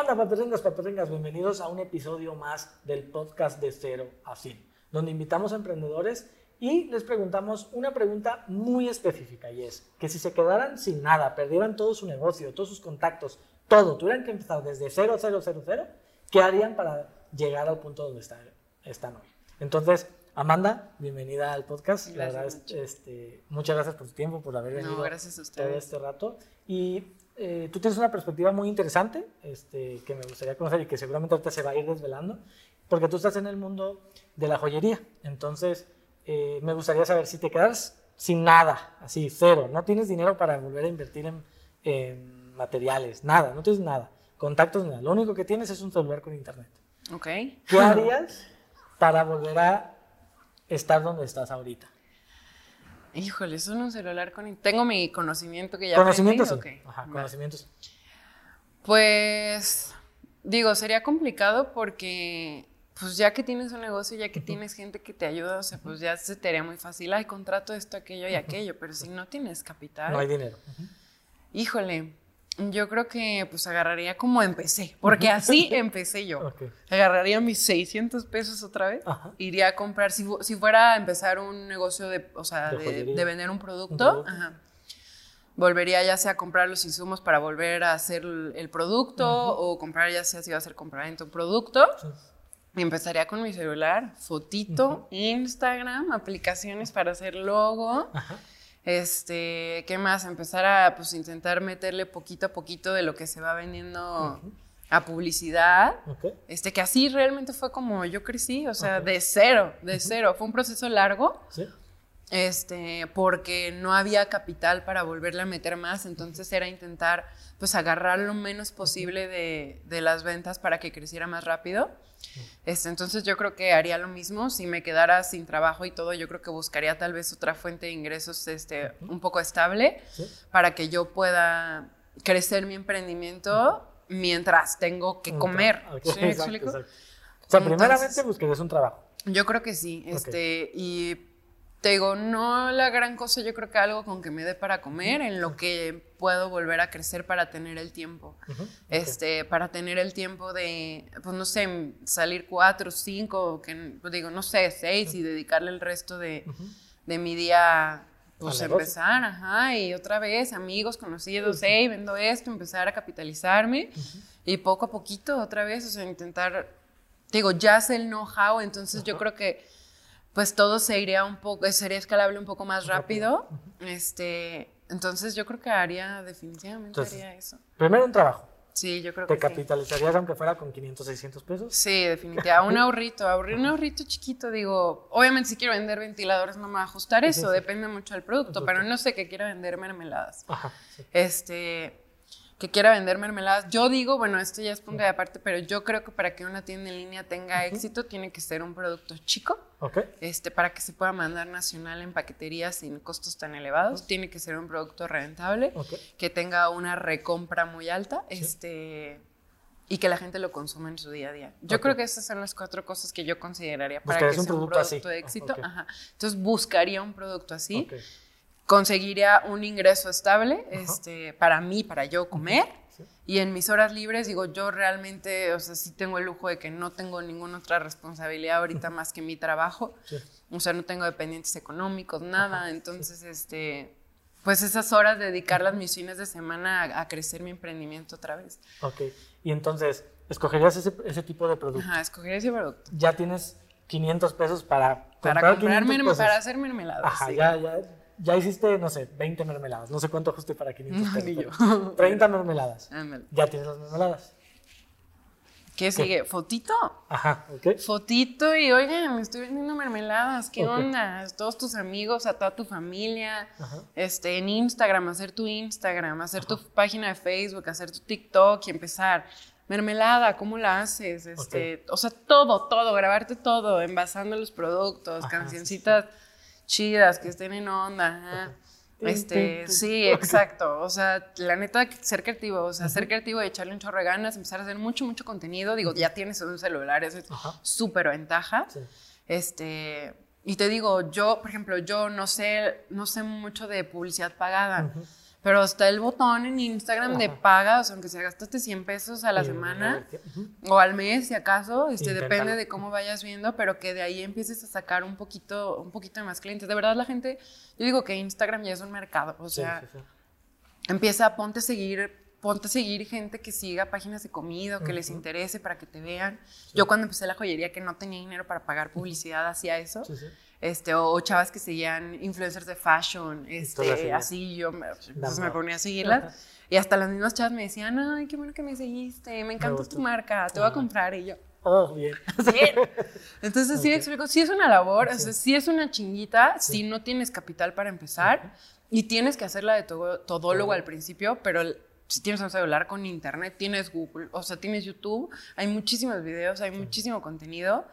onda, paperringas, paperringas? Bienvenidos a un episodio más del podcast de Cero a 100, donde invitamos a emprendedores y les preguntamos una pregunta muy específica y es que si se quedaran sin nada, perdieran todo su negocio, todos sus contactos, todo, tuvieran que empezar desde cero, cero, cero, cero, ¿qué harían para llegar al punto donde están, están hoy? Entonces, Amanda, bienvenida al podcast. Gracias, La verdad, es- este, muchas gracias por tu tiempo, por haber venido No, gracias a todo ustedes. este rato. Y eh, tú tienes una perspectiva muy interesante este, que me gustaría conocer y que seguramente ahorita se va a ir desvelando, porque tú estás en el mundo de la joyería. Entonces, eh, me gustaría saber si te quedas sin nada, así, cero, no tienes dinero para volver a invertir en, en materiales, nada, no tienes nada, contactos, nada. Lo único que tienes es un celular con internet. Ok. ¿Qué harías para volver a estar donde estás ahorita? Híjole, son un celular con... Tengo mi conocimiento que ya Conocimientos, sí. aprendí, ok. Ajá, conocimientos. Pues, digo, sería complicado porque, pues ya que tienes un negocio, ya que tienes gente que te ayuda, o sea, pues ya se te haría muy fácil, ay, contrato esto, aquello y aquello, pero si no tienes capital, No hay dinero. híjole, yo creo que pues agarraría como empecé, porque así empecé yo. Agarraría mis 600 pesos otra vez, Ajá. iría a comprar, si, fu- si fuera a empezar un negocio de, o sea, De de, joyería. de vender un producto, Un producto. ajá, volvería ya sea a comprar los insumos para volver a hacer el, producto o comprar ya sea si va a ser comprar en tu producto. Sí. Y empezaría con mi celular, fotito, Instagram, aplicaciones para hacer logo. Ajá. Este, ¿qué más? Empezar a pues intentar meterle poquito a poquito de lo que se va vendiendo a publicidad. Ok. Este, que así realmente fue como yo crecí, o sea, de cero, de cero. Fue un proceso largo, Sí. Este, porque no había capital para volverle a meter más, entonces era intentar, pues, agarrar lo menos posible de, de las ventas para que creciera más rápido. Este, entonces yo creo que haría lo mismo, si me quedara sin trabajo y todo, yo creo que buscaría tal vez otra fuente de ingresos, este, un poco estable, Sí. para que yo pueda crecer mi emprendimiento mientras tengo que comer. tra- ok, ¿Sí me exacto, explico? exacto. O sea, Entonces- primeramente buscarías un trabajo. Yo creo que sí, este, y te digo, no la gran cosa, yo creo que algo con que me dé para comer, en lo que puedo volver a crecer para tener el tiempo. Ujú, ok. Este, para tener el tiempo de, pues no sé, salir cuatro, cinco, que pues, digo, no sé, seis y dedicarle el resto de, de mi día, pues negocio. empezar, ajá, y otra vez, amigos, conocidos, hey, vendo esto, empezar a capitalizarme y poco a poquito otra vez, o sea, intentar, digo, ya sé el know-how, entonces yo creo que pues todo se iría un poco, sería escalable un poco más rápido, este, entonces yo creo que haría, definitivamente Entonces, haría eso. Primero un trabajo. Sí, yo creo Te que sí. capitalizarías aunque fuera con 500, 600 pesos. Sí, definitivamente. Un ahorrito, ahorri- un ahorrito chiquito, digo. Obviamente, si quiero vender ventiladores, no me va a ajustar eso, sí. depende mucho del producto, pero no sé que quiera vender mermeladas. Ajá. Este, que quiera vender mermeladas. Yo digo, bueno, esto ya es punto de aparte, pero yo creo que para que una tienda en línea tenga éxito, tiene que ser un producto chico. Ok. Este, para que se pueda mandar nacional en paquetería sin costos tan elevados, tiene que ser un producto rentable, que tenga una recompra muy alta, este, y que la gente lo consuma en su día a día. Yo creo que esas son las cuatro cosas que yo consideraría para Buscarías que un sea un producto así. producto de éxito. Ajá. Entonces buscaría un producto así. Conseguiría un ingreso estable, este, para mí, para yo comer. Sí. Y en mis horas libres, digo, yo realmente, o sea, sí tengo el lujo de que no tengo ninguna otra responsabilidad ahorita más que mi trabajo. Sí. O sea, no tengo dependientes económicos, nada. Entonces, este, pues esas horas dedicarlas mis fines de semana a, a crecer mi emprendimiento otra vez. Ok. Y entonces, escogerías ese, ese tipo de producto. Ajá, escoger ese producto. Ya tienes 500 pesos para Para comprar comprar 500 merme- pesos. para hacer mermeladas. Ajá, sí. ya, ya, ya hiciste, no sé, 20 mermeladas. No sé cuánto ajuste para 500 No, pesos. yo. 30 mermeladas. Ándale. Ya tienes las mermeladas. ¿Qué sigue? ¿Fotito? Ajá, ok. Fotito y oigan, me estoy vendiendo mermeladas, ¿qué onda? Todos tus amigos, a toda tu familia, Ajá. este, en Instagram, hacer tu Instagram, hacer tu página de Facebook, hacer tu TikTok y empezar. Mermelada, ¿cómo la haces? Este, O sea, todo, todo, grabarte todo, envasando los productos, Ajá, cancioncitas chidas, que estén en onda. ajá. Este, sí, exacto. O sea, la neta, ser creativo, o sea, ser creativo y echarle un chorro de ganas, empezar a hacer mucho, mucho contenido. Digo, ya tienes un celular, eso es súper ventaja. Sí. Este, y te digo, yo, por ejemplo, yo no sé, no sé mucho de publicidad pagada, Pero está el botón en Instagram de Ajá. paga, o sea, aunque se gastaste 100 pesos a la semana Ujú. o al mes, si acaso, este, Inténtalo. depende de cómo vayas viendo, pero que de ahí empieces a sacar un poquito, un poquito de más clientes. De verdad, la gente, yo digo que Instagram ya es un mercado, o sea, sí, sí. empieza, ponte a seguir, ponte a seguir gente que siga páginas de comida o que les Ujú. interese para que te vean. Yo cuando empecé la joyería que no tenía dinero para pagar publicidad hacía eso. Sí, sí. Este, o, o chavas que seguían influencers de fashion, este, así yo me, pues, me ponía a seguirlas. Ajá. Y hasta las mismas chavas me decían, ay, qué bueno que me seguiste, me encanta tu marca, te voy a comprar. Y yo, Oh, bien. Entonces, sí, Ok. me explico, sí es una labor, o Sí. sea, sí es una chinguita, si no tienes capital para empezar y tienes que hacerla de todo, todólogo al principio, pero si tienes un celular con internet, tienes Google, o sea, tienes YouTube, hay muchísimos videos, hay muchísimo contenido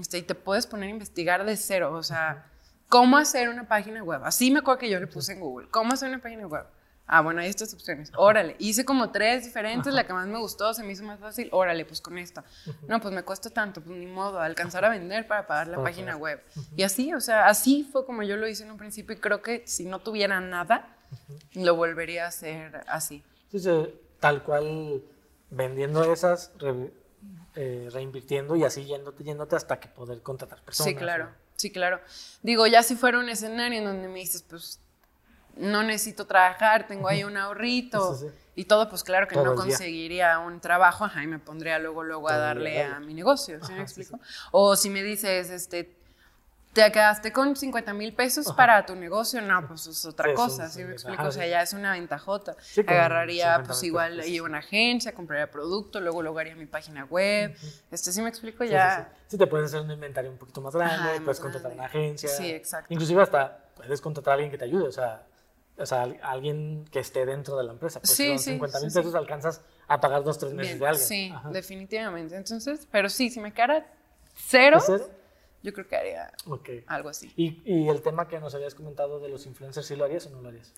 este, y te puedes poner a investigar de cero, o sea, cómo hacer una página web. Así me acuerdo que yo le puse en Google, cómo hacer una página web. Ah, bueno, hay estas opciones. Órale. Hice como tres diferentes. La que más me gustó, se me hizo más fácil. Órale, pues con esta. No, pues me cuesta tanto. Pues ni modo. Alcanzar a vender para pagar la página web. Y así, o sea, así fue como yo lo hice en un principio. Y creo que si no tuviera nada, lo volvería a hacer así. Sí, tal cual vendiendo esas, re- eh, reinvirtiendo y así yéndote, yéndote hasta que poder contratar personas. Sí, claro. ¿no? Sí, claro. Digo, ya si fuera un escenario en donde me dices, pues no necesito trabajar, tengo ahí un ahorrito Sí, y todo, pues claro que Todo no conseguiría un trabajo, ajá, y me pondría luego, luego a darle a mi negocio, ¿sí me sí, explico? O si me dices, este, te quedaste con 50 mil pesos Ajá. para tu negocio, no, pues es otra Sí, cosa, ¿sí me explico? ajá, O sea, ya es una ventajota. Agarraría, 50 pues igual, iba a una agencia, compraría producto, luego, luego haría mi página web, este, ¿sí me explico? Ya... sí, te puedes hacer un inventario un poquito más grande, Ajá, más puedes contratar grande. una agencia. Sí, exacto. Inclusive hasta puedes contratar a alguien que te ayude, o sea, o sea al- alguien que esté dentro de la empresa. Pues Sí, con sí, 50 mil pesos alcanzas a pagar dos, tres meses Bien, de alguien. sí, definitivamente. Entonces, pero sí, si me quedara cero, ¿Es cero? Yo creo que haría Ok. algo así. Y, y el tema que nos habías comentado de los influencers, ¿sí lo harías o no lo harías?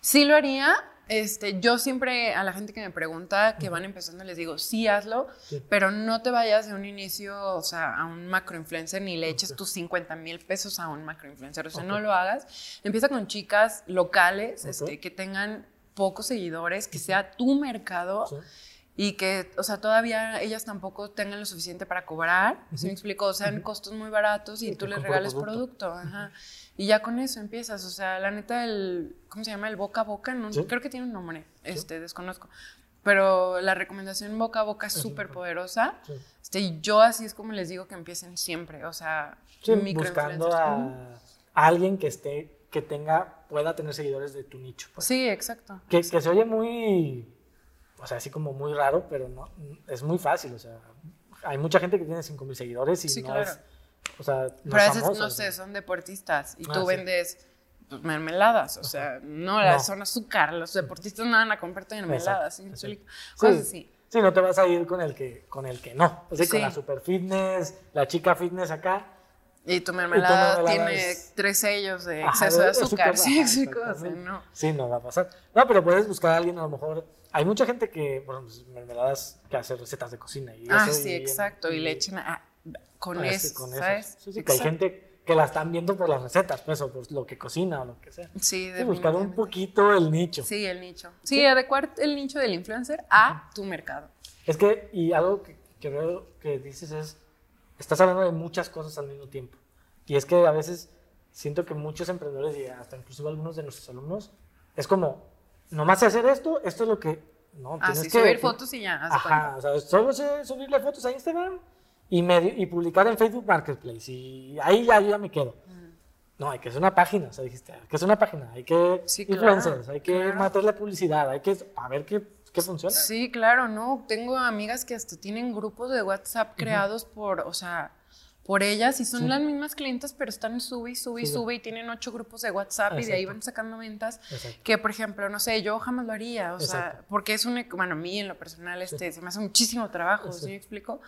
Sí lo haría. Este, yo siempre a la gente que me pregunta que van empezando les digo, sí hazlo, Sí. pero no te vayas de un inicio, o sea, a un macroinfluencer ni le eches Ok. tus 50 mil pesos a un macroinfluencer. O sea, Ok. no lo hagas. Empieza con chicas locales, este, que tengan pocos seguidores, que sea tu mercado. Sí. Y que, o sea, todavía ellas tampoco tengan lo suficiente para cobrar, ¿sí me explico? O sea, en costos muy baratos y Sí, tú les regales puro producto, ajá. Y ya con eso empiezas, o sea, la neta, el, ¿cómo se llama? El boca a boca, no, Sí. creo que tiene un nombre, este, desconozco. Pero la recomendación boca a boca es súper poderosa. Sí. Este, y yo así es como les digo que empiecen siempre, o sea, Sí, buscando a, a alguien que esté, que tenga, pueda tener seguidores de tu nicho. pues. Sí, exacto. Que, que se oye muy, o sea, así como muy raro, pero no, es muy fácil, o sea, hay mucha gente que tiene 5000 seguidores y Sí, no claro. es, o sea, no Pero a es veces, famoso, no o sea. sé, son deportistas y Ah, tú sí. vendes pues, mermeladas, o sea, no, No. son azúcar, los deportistas no van a comprarte mermeladas, ¿sí? Sí. Cosas así. Sí, no te vas a ir con el que, con el que no. Así Sí. con la super fitness, la chica fitness acá. Y tu mermelada, mermelada tiene es- tres sellos de Ajá, exceso de de azúcar, azúcar, ¿sí? ajá? O sea, exactamente. no. Sí, no va a pasar. No, pero puedes buscar a alguien a lo mejor. Hay mucha gente que, bueno, pues, mermeladas que hace recetas de cocina. Y Ah, eso, sí, y- exacto, y le echen a- con Ah, eso, con eso. ¿sabes? Sí, sí, que hay gente que la están viendo por las recetas, pues, o por lo que cocina o lo que sea. Sí, Sí, buscar un poquito el nicho. Sí, el nicho. Sí, adecuar el nicho del influencer a tu mercado. Es que, y algo que, que veo que dices es, estás hablando de muchas cosas al mismo tiempo. Y es que a veces siento que muchos emprendedores y hasta incluso algunos de nuestros alumnos, es como, nomás hacer esto, esto es lo que, no, Ah, tienes sí, que... subir fotos y ya, Ajá, o sea, solo sé subirle fotos a Instagram y, medio- y publicar en Facebook Marketplace y ahí ya, ya me quedo. Mm. No, hay que hacer una página, o sea, dijiste, hay que hacer una página, hay que Sí, claro, influencers, hay que claro. meterle publicidad, hay que, a ver qué, qué funciona. Sí, claro, no. Tengo amigas que hasta tienen grupos de WhatsApp creados por, o sea, por ellas y son Sí. las mismas clientes, pero están sube y sube y Sí. sube y tienen ocho grupos de WhatsApp y de ahí Exacto. van sacando ventas. Exacto. Que, por ejemplo, no sé, yo jamás lo haría, o sea, Exacto. porque es un, bueno, a mí en lo personal este, se me hace muchísimo trabajo, Sí. ¿sí me explico?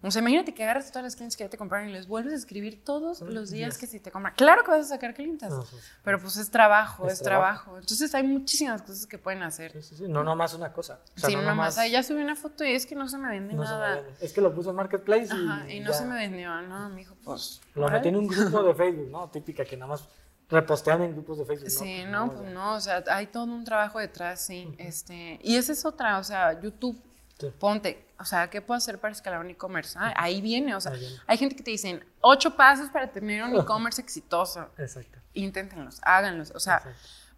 O sea, imagínate que agarras todas las clientes que ya te compraron y les vuelves a escribir todos los días que si te compran. Claro que vas a sacar clientes, No, sí, sí. pero pues es trabajo, Es es, trabajo. trabajo. Entonces hay muchísimas cosas que pueden hacer. Sí, sí, sí, No nomás una cosa. O sea, Sí, no no nomás, "Ay, ya subí una foto y es que no se me vende no me nada. vende. Es que lo puso en Marketplace y, Ajá, y no ya se me vendió, no, mijo, pues. Lo metí en un grupo de Facebook, ¿no? Típica que nada más repostean en grupos de Facebook. Sí, no, pues no, o sea, hay todo un trabajo detrás, sí. este, y esa es otra, o sea, YouTube, ponte, o sea, ¿qué puedo hacer para escalar un e-commerce? Ah, ahí viene, o sea, hay gente que te dicen, ocho pasos para tener un e-commerce exitoso. Exacto. Inténtenlos, háganlos, o sea,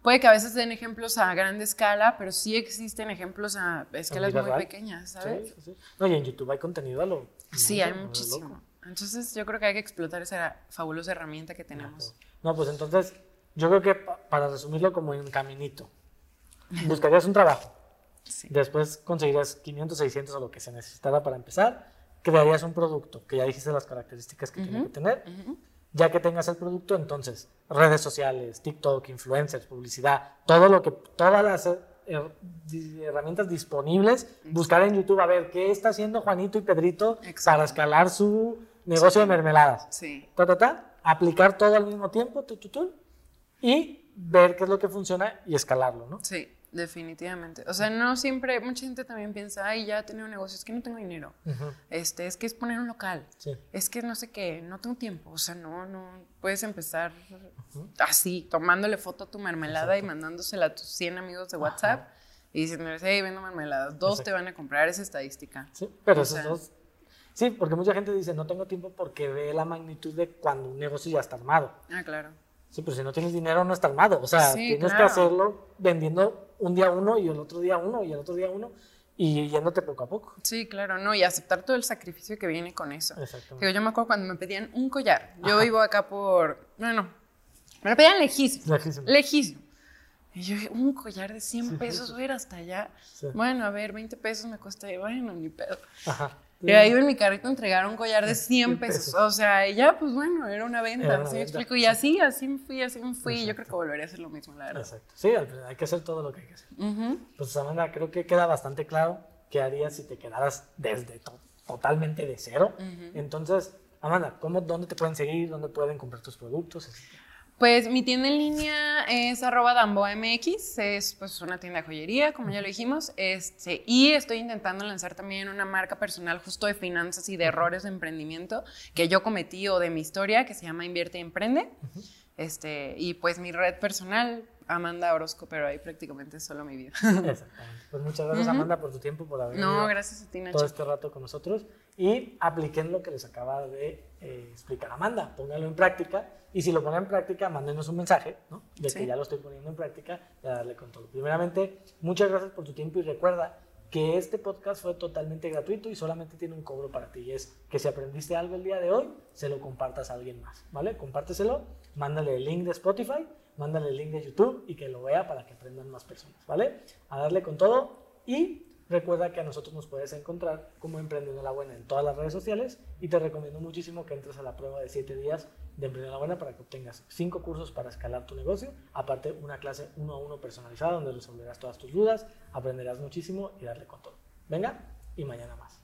puede que a veces den ejemplos a grande escala, pero sí existen ejemplos a escalas muy pequeñas, ¿sabes? Sí, sí. No, y en YouTube hay contenido a lo... Sí, hay muchísimo. Entonces yo creo que hay que explotar esa fabulosa herramienta que tenemos. No, pues entonces yo creo que para resumirlo como en caminito, buscarías un trabajo, después conseguirías 500, 600 o lo que se necesitara para empezar, crearías un producto, que ya dijiste las características que tiene que tener, ya que tengas el producto, entonces redes sociales, TikTok, influencers, publicidad, todo lo que, todas las eh, herramientas disponibles, buscar en YouTube a ver qué está haciendo Juanito y Pedrito para escalar su negocio de mermeladas. Sí. Ta, ta, ta, aplicar todo al mismo tiempo, tu, tu, tu, y ver qué es lo que funciona y escalarlo, ¿no? Sí, definitivamente. O sea, no siempre, mucha gente también piensa, ay, ya he tenido un negocio, es que no tengo dinero. este, es que es poner un local. Sí. Es que no sé qué, no tengo tiempo. O sea, no, no, puedes empezar así, tomándole foto a tu mermelada y mandándosela a tus 100 amigos de WhatsApp. Y diciendo, hey, vendo mermelada, dos te van a comprar, esa estadística. Sí, pero esos dos Sí, porque mucha gente dice, no tengo tiempo porque ve la magnitud de cuando un negocio ya está armado. Ah, claro. Sí, pero si no tienes dinero no está armado. O sea, tienes que hacerlo vendiendo un día uno y el otro día uno y el otro día uno y yéndote poco a poco. Sí, claro, no, y aceptar todo el sacrificio que viene con eso. Exactamente. yo me acuerdo cuando me pedían un collar. Yo vivo acá por, bueno, me lo pedían lejísimo. Lejísimo. Lejísimo. Y yo dije, un collar de 100 pesos, voy a ir hasta allá. Bueno, a ver, 20 pesos me cuesta, bueno, ni pedo. Ajá. Y ahí en mi carrito entregaron un collar de 100 pesos. O sea, ya, pues bueno, era una venta. ¿sí me explico? Y así, así me fui, así me fui. Yo creo que volvería a hacer lo mismo, la verdad. Exacto. Sí, hay que hacer todo lo que hay que hacer. Pues Amanda, creo que queda bastante claro qué harías si te quedaras desde totalmente de cero. Entonces, Amanda, ¿cómo, ¿dónde te pueden seguir? ¿Dónde pueden comprar tus productos? Pues mi tienda en línea es arroba damboamx, es pues una tienda de joyería, como ya lo dijimos, este, y estoy intentando lanzar también una marca personal justo de finanzas y de errores de emprendimiento que yo cometí o de mi historia, que se llama Invierte y Emprende. Este, y pues mi red personal, Amanda Orozco, pero ahí prácticamente es solo mi vida. Exactamente. Pues muchas gracias, Amanda, por tu tiempo, por haber no, gracias a ti, todo este rato con nosotros. Y apliquen lo que les acaba de eh, explicar Amanda. Pónganlo en práctica. Y si lo ponen en práctica, mándenos un mensaje, ¿no? De que ya lo estoy poniendo en práctica y a darle control. Primeramente, muchas gracias por tu tiempo y recuerda que este podcast fue totalmente gratuito y solamente tiene un cobro para ti. Y es que si aprendiste algo el día de hoy, se lo compartas a alguien más, ¿vale? Compárteselo, mándale el link de Spotify, mándale el link de YouTube y que lo vea para que aprendan más personas, ¿vale? A darle con todo y Recuerda que a nosotros nos puedes encontrar como Emprendiendo la Buena en todas las redes sociales y te recomiendo muchísimo que entres a la prueba de 7 días de Emprendiendo la Buena para que obtengas 5 cursos para escalar tu negocio, aparte una clase uno a uno personalizada donde resolverás todas tus dudas, aprenderás muchísimo y darle con todo. Venga, y mañana más.